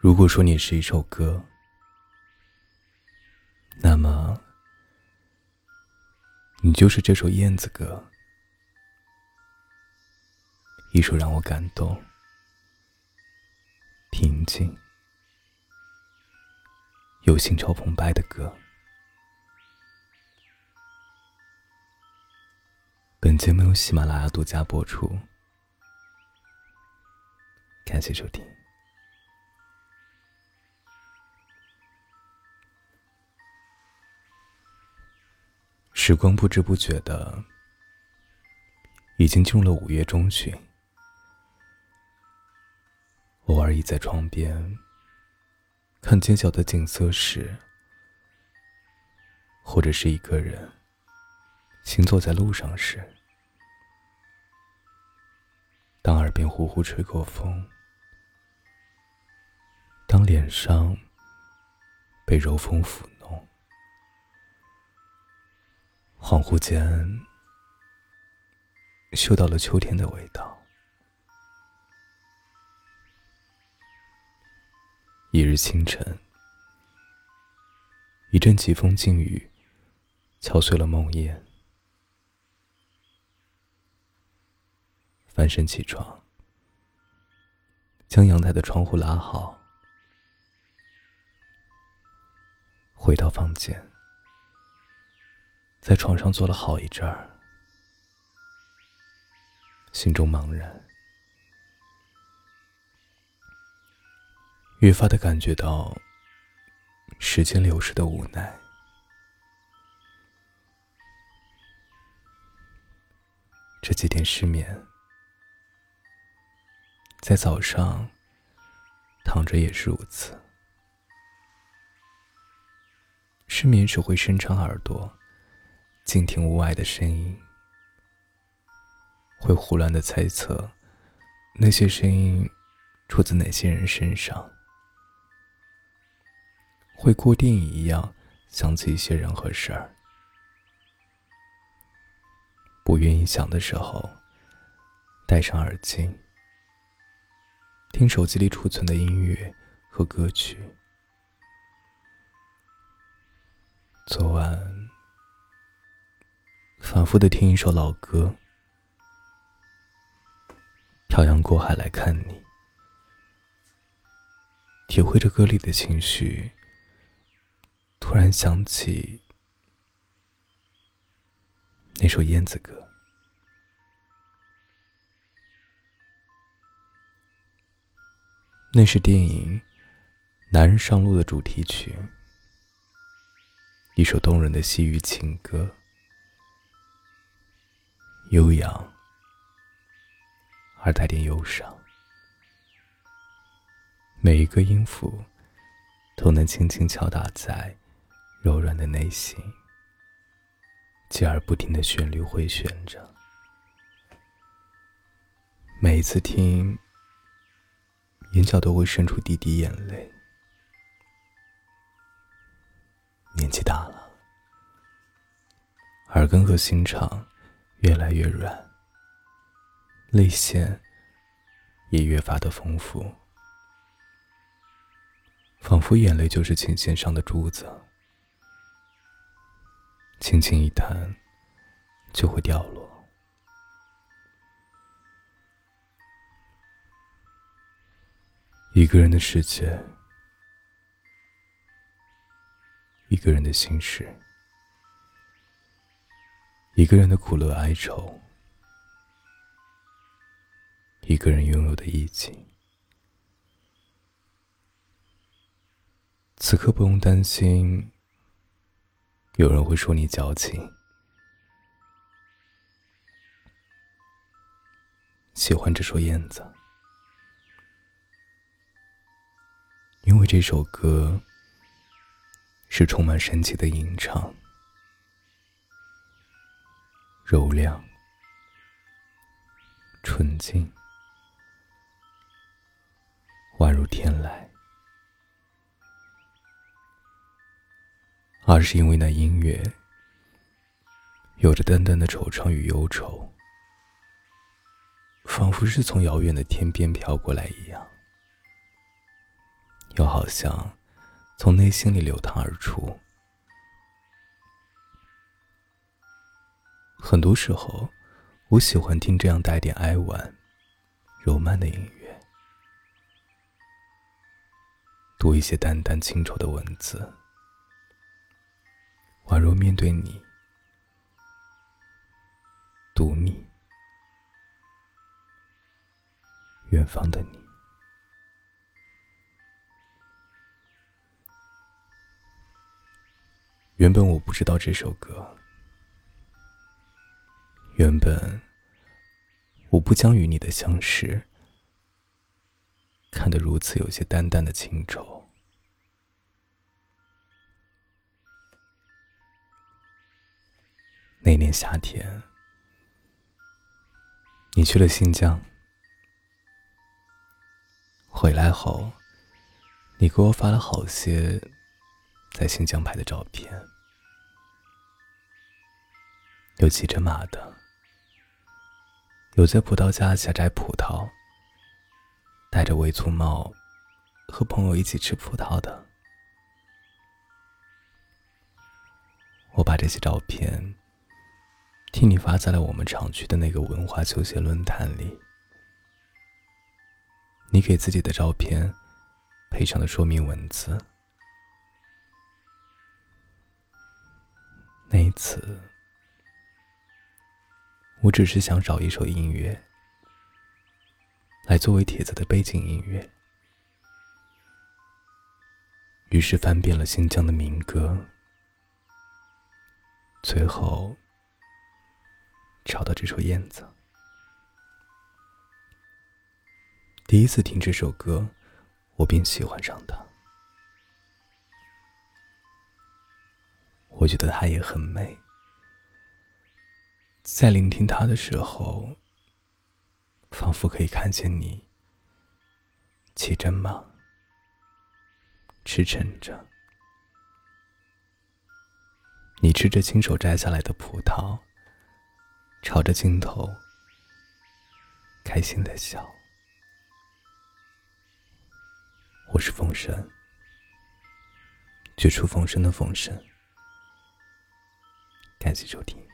如果说你是一首歌，那么你就是这首《燕子歌》，一首让我感动、平静又心潮澎湃的歌。本节目由喜马拉雅独家播出，感谢收听。时光不知不觉的，已经进入了五月中旬。偶尔倚在窗边，看街角的景色时，或者是一个人行走在路上时，当耳边呼呼吹过风，当脸上被柔风抚恍惚间，嗅到了秋天的味道。一日清晨，一阵疾风劲雨，敲碎了梦魇。翻身起床，将阳台的窗户拉好，回到房间。在床上坐了好一阵儿，心中茫然，越发的感觉到时间流逝的无奈。这几天失眠，在早上躺着也是如此。失眠时会伸长耳朵。静听屋外的声音，会胡乱的猜测那些声音出自哪些人身上，会过电影一样想起一些人和事儿。不愿意想的时候，戴上耳机，听手机里储存的音乐和歌曲。昨晚。反复的听一首老歌，漂洋过海来看你，体会着歌里的情绪。突然想起那首《燕子歌》，那是电影《男人上路》的主题曲，一首动人的西域情歌。悠扬，而带点忧伤。每一个音符，都能轻轻敲打在柔软的内心，继而不停的旋律回旋着。每一次听，眼角都会渗出滴滴眼泪。年纪大了，耳根和心肠。越来越软，泪腺也越发的丰富，仿佛眼泪就是琴弦上的珠子，轻轻一弹就会掉落。一个人的世界，一个人的心事。一个人的苦乐哀愁，一个人拥有的意境。此刻不用担心，有人会说你矫情。喜欢这首《燕子》，因为这首歌是充满神奇的吟唱。柔亮、纯净，宛如天籁；而是因为那音乐有着淡淡的惆怅与忧愁，仿佛是从遥远的天边飘过来一样，又好像从内心里流淌而出。很多时候，我喜欢听这样带点哀婉、柔慢的音乐，读一些淡淡清愁的文字，宛若面对你，读你。远方的你，原本我不知道这首歌，原本我不将与你的相识看得如此有些淡淡的情愁。那年夏天，你去了新疆。回来后，你给我发了好些在新疆拍的照片，有骑着马的，有在葡萄架下摘葡萄，戴着围粗帽和朋友一起吃葡萄的。我把这些照片替你发在了我们常去的那个文化休闲论坛里。你给自己的照片配上的说明文字。那一次，我只是想找一首音乐来作为帖子的背景音乐，于是翻遍了新疆的民歌，最后找到这首《燕子》。第一次听这首歌，我便喜欢上它。我觉得它也很美。在聆听它的时候，仿佛可以看见你骑着马，驰骋着，你吃着亲手摘下来的葡萄，朝着镜头开心的笑。我是风声，绝处逢生的风声。感谢收听，